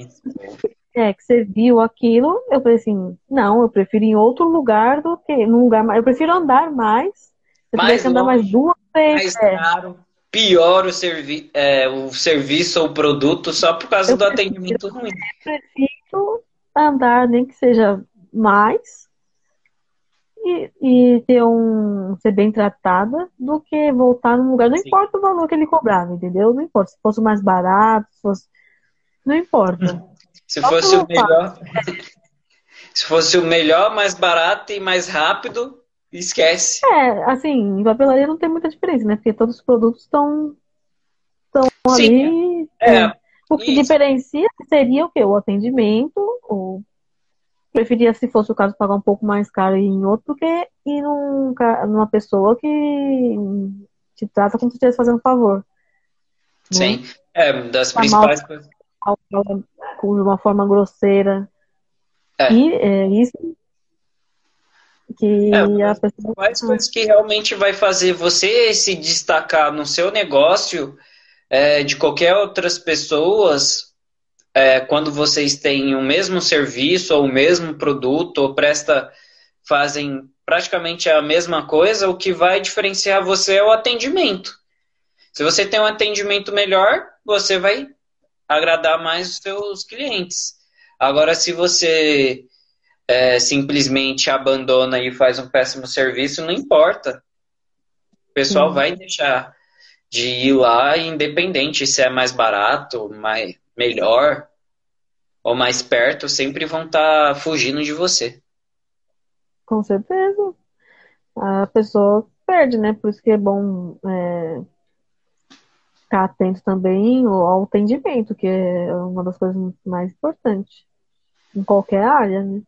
é, que você viu aquilo, eu falei assim, não, eu prefiro ir em outro lugar do que num lugar mais. Eu prefiro andar mais. Se eu tivesse andar mais duas vezes. Mais é. caro, pior o, servi é, o serviço ou o produto só por causa eu do atendimento ruim. Eu prefiro andar, nem que seja mais, e, e ter um ser bem tratada do que voltar num lugar. Não Sim. importa o valor que ele cobrava, entendeu? Não importa. Se fosse mais barato, se fosse. Não importa. Se Só fosse o melhor. Se fosse o melhor, mais barato e mais rápido, esquece. É, assim, em papelaria não tem muita diferença, né? Porque todos os produtos estão estão ali. É, é. O que isso. diferencia seria o quê? O atendimento, o preferia, se fosse o caso, pagar um pouco mais caro em outro do que ir num, numa pessoa que te trata como se estivesse fazendo um favor. Né? Sim, né? é, das principais coisas. De uma forma grosseira. É. E é isso que é. Mais coisas que realmente vai fazer você se destacar no seu negócio é, de qualquer outras pessoas é, quando vocês têm o mesmo serviço ou o mesmo produto ou presta fazem praticamente a mesma coisa, o que vai diferenciar você é o atendimento. Se você tem um atendimento melhor, você vai agradar mais os seus clientes. Agora, se você é, simplesmente abandona e faz um péssimo serviço, não importa. O pessoal uhum. vai deixar de ir lá, independente se é mais barato, mais, melhor ou mais perto, sempre vão estar tá fugindo de você. Com certeza. A pessoa perde, né? Por isso que é bom é, ficar atento também ao atendimento, que é uma das coisas mais importantes em qualquer área, né?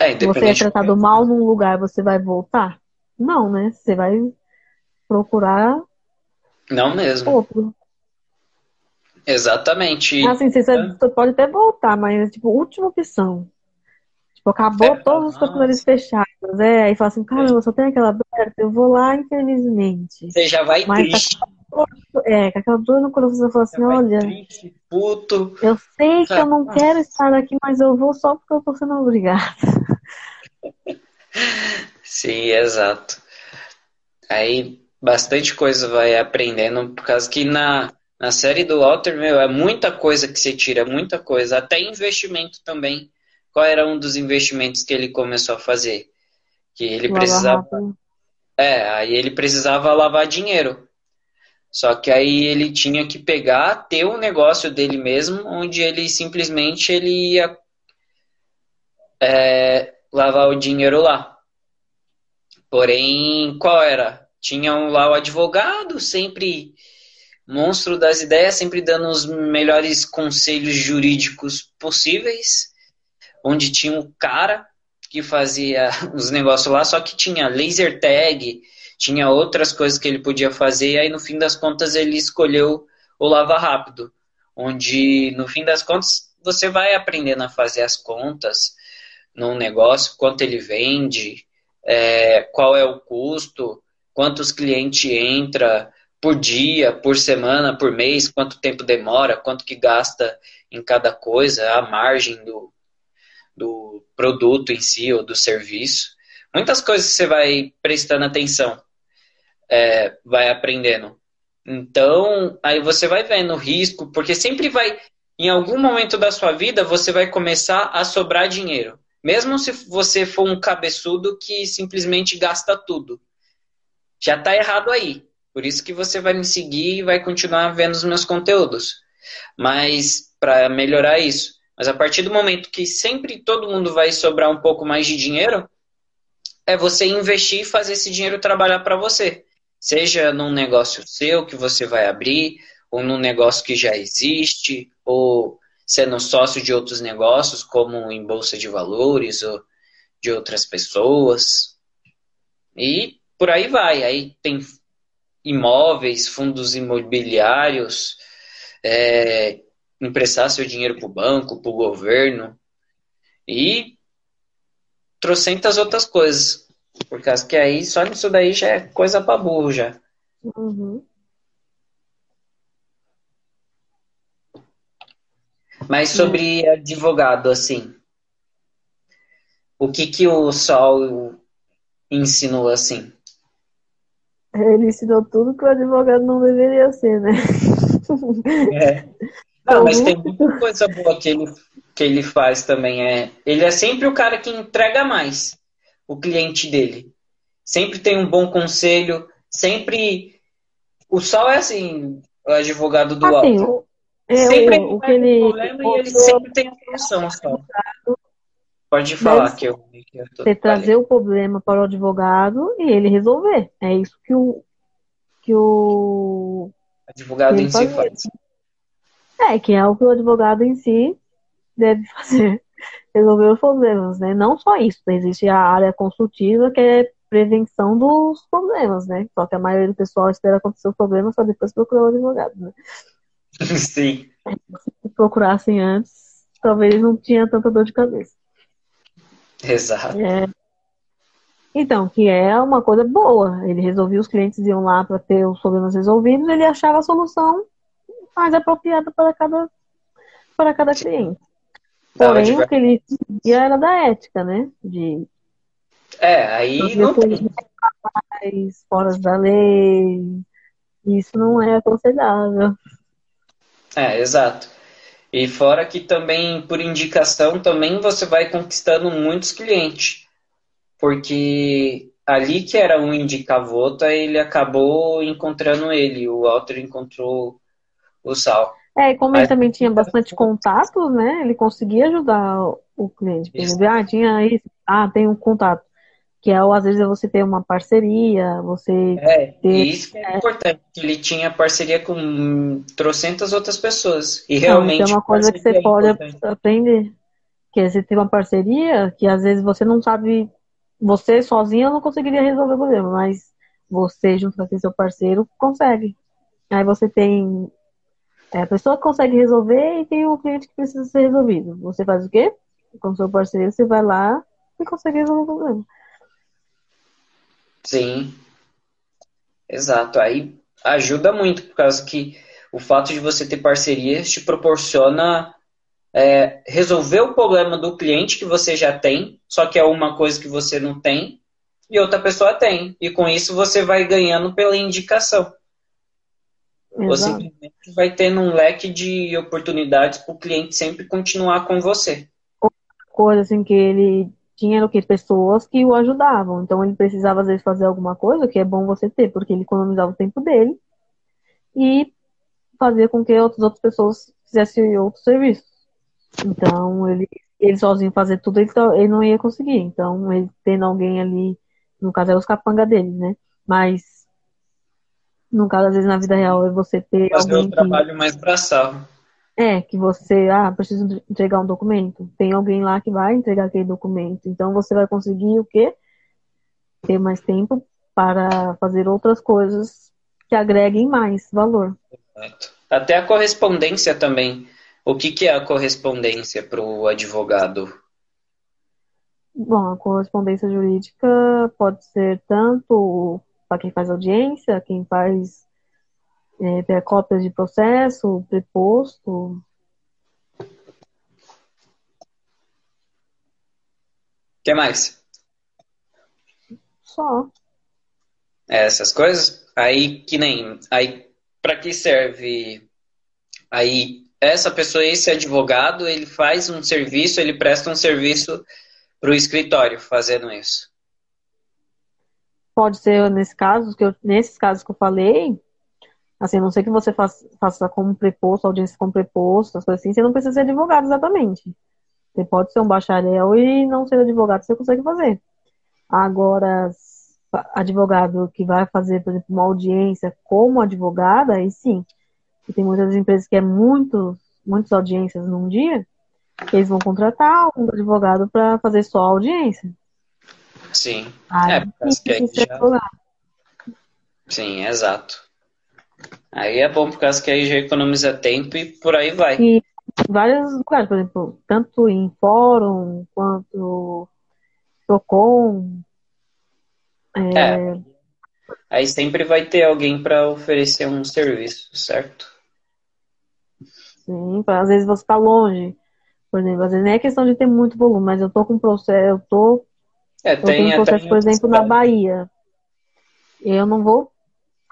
É, você é tratado mal num lugar, você vai voltar? Não, né? Você vai procurar não mesmo. outro. Exatamente. Assim, você, você pode até voltar, mas tipo, última opção. Tipo, acabou é, todos os capilares fechados. É, aí fala assim, caramba, só tem aquela aberta, eu vou lá, infelizmente. Você já vai mas, triste. É, com aquela dor no coração, você fala assim, olha. Triste, puto. Eu sei que eu não quero estar aqui, mas eu vou só porque eu tô sendo obrigada. Sim, exato. Aí bastante coisa vai aprendendo, por causa que na, na série do Walter, meu, é muita coisa que você tira, muita coisa, até investimento também. Qual era um dos investimentos que ele começou a fazer? Que ele Lava precisava. Rápido. É, aí ele precisava lavar dinheiro. Só que aí ele tinha que pegar, ter um negócio dele mesmo, onde ele simplesmente ele ia é, lavar o dinheiro lá. Porém, qual era? Tinham lá o advogado, sempre monstro das ideias, sempre dando os melhores conselhos jurídicos possíveis, onde tinha um cara que fazia os negócios lá, só que tinha laser tag, tinha outras coisas que ele podia fazer, e aí no fim das contas ele escolheu o Lava Rápido, onde no fim das contas você vai aprendendo a fazer as contas num negócio, quanto ele vende, é, qual é o custo, quantos clientes entra por dia, por semana, por mês, quanto tempo demora, quanto que gasta em cada coisa, a margem do, do produto em si ou do serviço. Muitas coisas você vai prestando atenção, é, vai aprendendo. Então, aí você vai vendo o risco, porque sempre vai, em algum momento da sua vida, você vai começar a sobrar dinheiro. Mesmo se você for um cabeçudo que simplesmente gasta tudo. Já está errado aí. Por isso que você vai me seguir e vai continuar vendo os meus conteúdos. Mas para melhorar isso. Mas a partir do momento que sempre todo mundo vai sobrar um pouco mais de dinheiro, é você investir e fazer esse dinheiro trabalhar para você. Seja num negócio seu que você vai abrir, ou num negócio que já existe, ou sendo sócio de outros negócios, como em bolsa de valores ou de outras pessoas. E por aí vai. Aí tem imóveis, fundos imobiliários, é, emprestar seu dinheiro para o banco, para o governo e trocentas outras coisas. Por causa que aí só nisso daí já é coisa para burro já. Uhum. Mas sobre advogado, assim, o que que o Sol ensinou assim? Ele ensinou tudo que o advogado não deveria ser, né? É. Não, mas tem muita coisa boa que ele, que ele faz também. É, ele é sempre o cara que entrega mais. o cliente dele. Sempre tem um bom conselho, sempre. O Sol é assim, o advogado do assim, alto. É, sempre o, o que ele, problema e ele sempre tem a solução, Sol. Pode falar que eu. Que eu você trazer o problema para o advogado e ele resolver. É isso que o que o advogado que em si faz. É, que é o que o advogado em si deve fazer, resolver os problemas, né? Não só isso, existe a área consultiva que é prevenção dos problemas, né? Só que a maioria do pessoal espera acontecer o problema só depois procurar o advogado, né? Sim. Se procurassem antes, talvez não tinha tanta dor de cabeça. Exato. É. Então, que é uma coisa boa. Ele resolvia, os clientes iam lá para ter os problemas resolvidos, ele achava a solução mais apropriada para cada, para cada cliente. Porém, o que ele seguia era da ética, né? De é, aí não tem. Fora da lei. Isso não é aconselhável. É, exato. E fora que também, por indicação, também você vai conquistando muitos clientes. Porque ali que era um indicavota, ele acabou encontrando ele. O Walter encontrou o Sal. É, como ele também tinha bastante contato, né? Ele conseguia ajudar o cliente. Ele, ah, tinha isso. Ah, tem um contato. Que é, às vezes, você ter uma parceria, você. É, ter, isso que é, é, importante. Ele tinha parceria com trocentas outras pessoas. E realmente. Então, é uma coisa que você é pode aprender. Que é você ter uma parceria que às vezes você não sabe. Você sozinha não conseguiria resolver o problema, mas você, junto com seu parceiro, consegue. Aí você tem é, a pessoa que consegue resolver e tem o cliente que precisa ser resolvido. Você faz o quê? Com seu parceiro, você vai lá e consegue resolver o problema. Sim. Exato. Aí ajuda muito, por causa que o fato de você ter parcerias te proporciona é, resolver o problema do cliente que você já tem, só que é uma coisa que você não tem e outra pessoa tem. E com isso você vai ganhando pela indicação. Exato. Você simplesmente vai tendo um leque de oportunidades para o cliente sempre continuar com você. Outra coisa assim que ele tinha o que pessoas que o ajudavam. Então ele precisava às vezes fazer alguma coisa que é bom você ter, porque ele economizava o tempo dele e fazia com que outras outras pessoas fizessem outros serviços. Então ele ele sozinho fazer tudo ele, ele não ia conseguir. Então ele tendo alguém ali, no caso era os capanga dele, né? Mas no caso às vezes na vida real é você ter fazer alguém um trabalho que... mais braçal. É, que você, ah, preciso entregar um documento. Tem alguém lá que vai entregar aquele documento. Então você vai conseguir o quê? Ter mais tempo para fazer outras coisas que agreguem mais valor. Exato. Até a correspondência também. O que, que é a correspondência para o advogado? Bom, a correspondência jurídica pode ser tanto para quem faz audiência, quem faz é, cópias de processo, preposto. O que mais? Só. É, essas coisas? Aí que nem. Aí, para que serve? Aí, essa pessoa, esse advogado, ele faz um serviço, ele presta um serviço para o escritório fazendo isso. Pode ser nesse caso, que eu, nesses casos que eu falei, Assim, a não sei que você faça, faça como preposto, audiência como preposto, as coisas assim, você não precisa ser advogado exatamente. Você pode ser um bacharel e não ser advogado, você consegue fazer. Agora, advogado que vai fazer, por exemplo, uma audiência como advogada, aí sim. E tem muitas empresas que é muito, muitas audiências num dia, eles vão contratar um advogado para fazer só a audiência. Sim. Aí, é, que aí já... Sim, exato. Aí é bom por causa que aí já economiza tempo e por aí vai. E vários lugares, por exemplo, tanto em fórum quanto Procon. É... é. Aí sempre vai ter alguém para oferecer um serviço, certo? Sim, às vezes você está longe. Por exemplo, às vezes nem é questão de ter muito volume, mas eu tô com processo, eu tô. É, eu tem, tenho processo, por exemplo, na Bahia. Eu não vou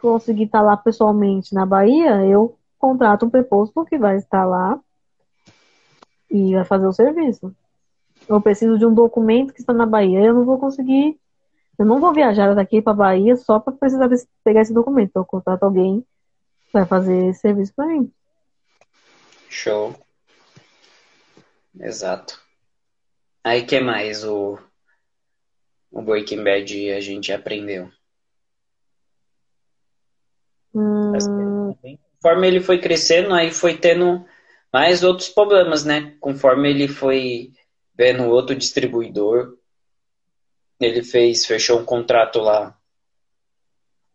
conseguir estar lá pessoalmente na Bahia, eu contrato um preposto que vai estar lá e vai fazer o serviço. eu preciso de um documento que está na Bahia, eu não vou conseguir, eu não vou viajar daqui para Bahia só para precisar desse, pegar esse documento. Eu contrato alguém que vai fazer esse serviço para mim. Show. Exato. Aí que mais o, o Breaking Bad a gente aprendeu? Hum... Conforme ele foi crescendo, aí foi tendo mais outros problemas, né? Conforme ele foi vendo outro distribuidor, ele fez, fechou um contrato lá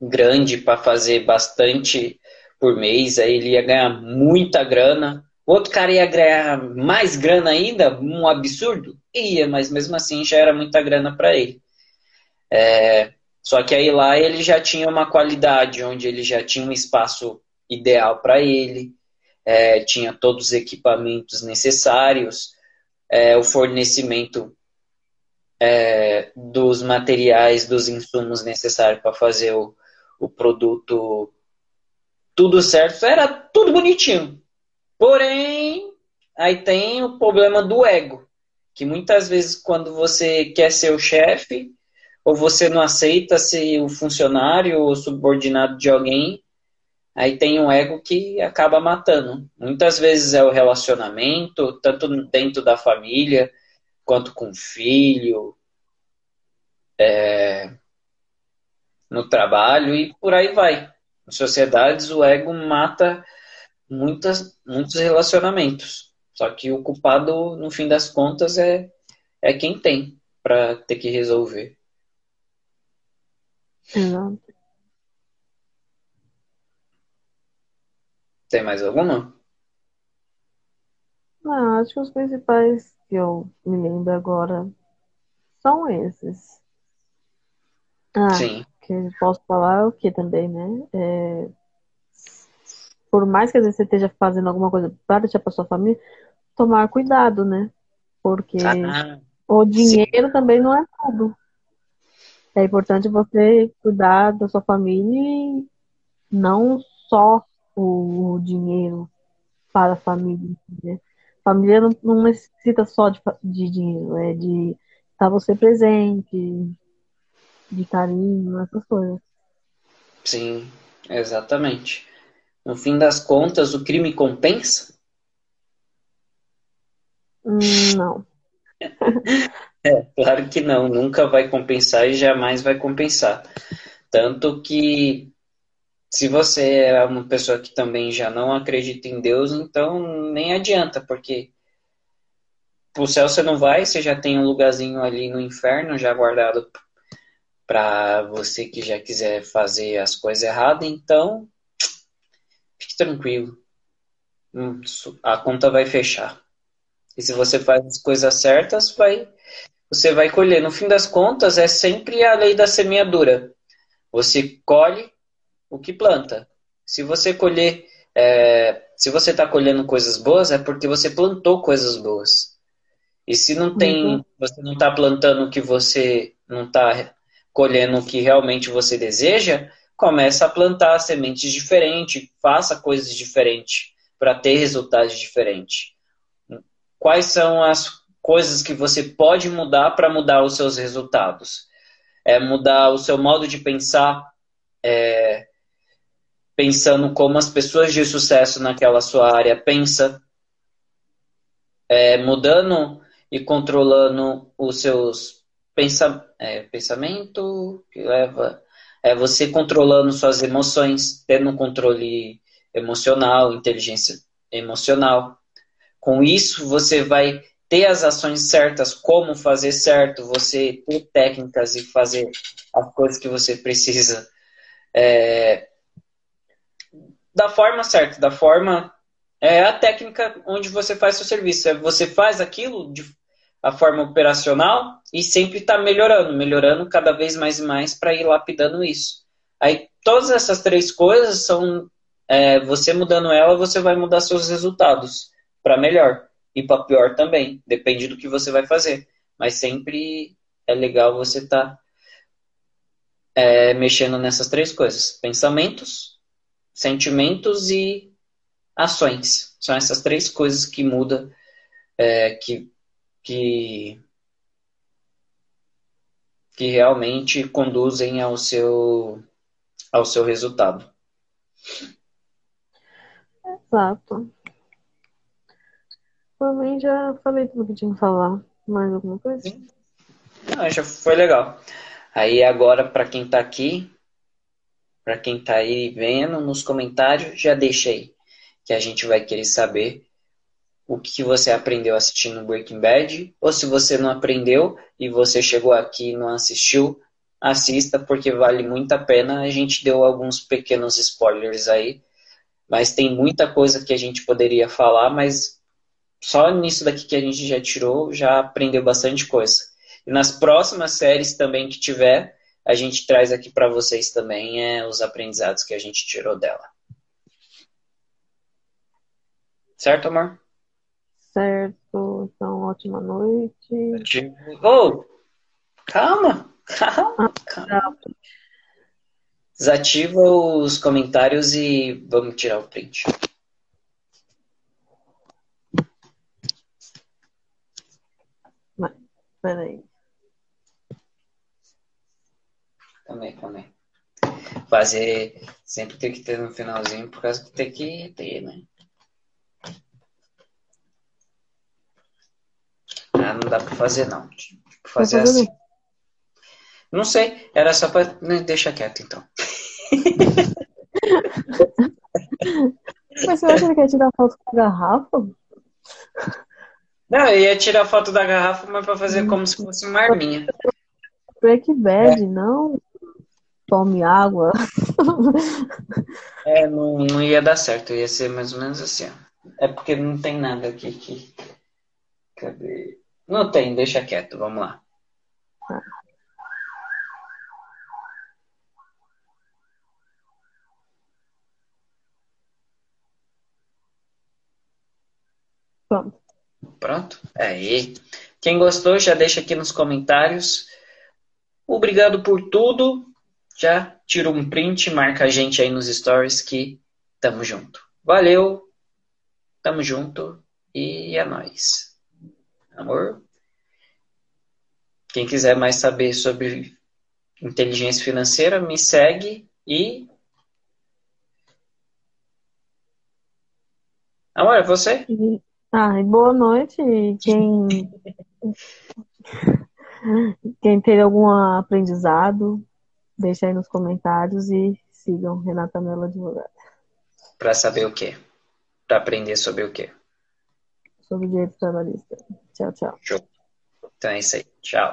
grande para fazer bastante por mês, aí ele ia ganhar muita grana. O outro cara ia ganhar mais grana ainda, um absurdo? Ia, mas mesmo assim já era muita grana para ele. É, só que aí lá ele já tinha uma qualidade, onde ele já tinha um espaço ideal para ele, é, tinha todos os equipamentos necessários, é, o fornecimento é, dos materiais, dos insumos necessários para fazer o, o produto tudo certo, era tudo bonitinho. Porém, aí tem o problema do ego, que muitas vezes quando você quer ser o chefe, ou você não aceita ser o funcionário ou subordinado de alguém, aí tem um ego que acaba matando. Muitas vezes é o relacionamento, tanto dentro da família, quanto com o filho, é, no trabalho e por aí vai. Em sociedades, o ego mata muitas, muitos relacionamentos. Só que o culpado, no fim das contas, é, é quem tem para ter que resolver. Exato. Tem mais alguma? Não, acho que os principais que eu me lembro agora são esses. Ah, Sim. que eu posso falar o que também, né? É, por mais que às vezes você esteja fazendo alguma coisa para deixar para sua família, tomar cuidado, né? Porque Ah, o dinheiro também não é tudo. É importante você cuidar da sua família e não só o dinheiro para a família. Né? Família não, não necessita só de, de dinheiro, é de estar você presente, de carinho, essas coisas. sim, exatamente. No fim das contas, o crime compensa? Hum, não. É, claro que não, nunca vai compensar e jamais vai compensar. Tanto que se você é uma pessoa que também já não acredita em Deus, então nem adianta, porque pro céu você não vai, você já tem um lugarzinho ali no inferno já guardado para você que já quiser fazer as coisas erradas, então fique tranquilo. Hum, A conta vai fechar. E se você faz as coisas certas, vai, você vai colher. No fim das contas, é sempre a lei da semeadura. Você colhe o que planta. Se você colher, é, se você está colhendo coisas boas, é porque você plantou coisas boas. E se não tem, Uhum. você não está plantando o que você não está colhendo o que realmente você deseja, começa a plantar sementes diferentes, faça coisas diferentes para ter resultados diferentes. Quais são as coisas que você pode mudar para mudar os seus resultados? É mudar o seu modo de pensar, é, pensando como as pessoas de sucesso naquela sua área pensam, é, mudando e controlando os seus pensa, é, pensamento que leva é você controlando suas emoções, tendo um controle emocional, inteligência emocional. Com isso, você vai ter as ações certas, como fazer certo, você ter técnicas e fazer as coisas que você precisa é, da forma certa, da forma é a técnica onde você faz seu serviço. É você faz aquilo de a forma operacional e sempre está melhorando, melhorando cada vez mais e mais para ir lapidando isso. Aí todas essas três coisas são é, você mudando ela, você vai mudar seus resultados para melhor e para pior também, depende do que você vai fazer. Mas sempre é legal você estar tá, é, mexendo nessas três coisas: pensamentos, sentimentos e ações. São essas três coisas que mudam, é, que, que que realmente conduzem ao seu, ao seu resultado. Exato. Mim já falei tudo que tinha que falar. Mais alguma coisa? Não, já foi legal. Aí agora, para quem está aqui, para quem está aí vendo nos comentários, já deixa aí, que a gente vai querer saber o que você aprendeu assistindo Breaking Bad, ou se você não aprendeu e você chegou aqui e não assistiu, assista porque vale muito a pena. A gente deu alguns pequenos spoilers aí, mas tem muita coisa que a gente poderia falar, mas só nisso daqui que a gente já tirou, já aprendeu bastante coisa. E nas próximas séries também que tiver, a gente traz aqui para vocês também é, os aprendizados que a gente tirou dela. Certo, amor? Certo. Então, ótima noite. Oh, calma, calma, calma. Desativa os comentários e vamos tirar o print. Peraí. Também, também. Fazer. Sempre tem que ter no finalzinho, por causa que tem que ter, né? Ah, não dá pra fazer, não. Tipo, fazer assim. Não sei, era só pra. Deixa quieto, então. Mas você acha que quer tirar foto com a garrafa? Não, eu ia tirar foto da garrafa, mas pra fazer como se fosse uma arminha. Break bad, é. não tome água. É, não, não ia dar certo, ia ser mais ou menos assim. Ó. É porque não tem nada aqui que. Cadê? Não tem, deixa quieto, vamos lá. Pronto. Pronto? Aí. Quem gostou, já deixa aqui nos comentários. Obrigado por tudo. Já tira um print, marca a gente aí nos stories que tamo junto. Valeu, tamo junto e é nóis. Amor? Quem quiser mais saber sobre inteligência financeira, me segue e. Amor, é você? Ah, boa noite. Quem, quem ter algum aprendizado, deixa aí nos comentários e sigam Renata Mello Advogada. Para saber o quê? Para aprender sobre o quê? Sobre direito trabalhista. Tchau, tchau. Show. Então é isso aí. Tchau.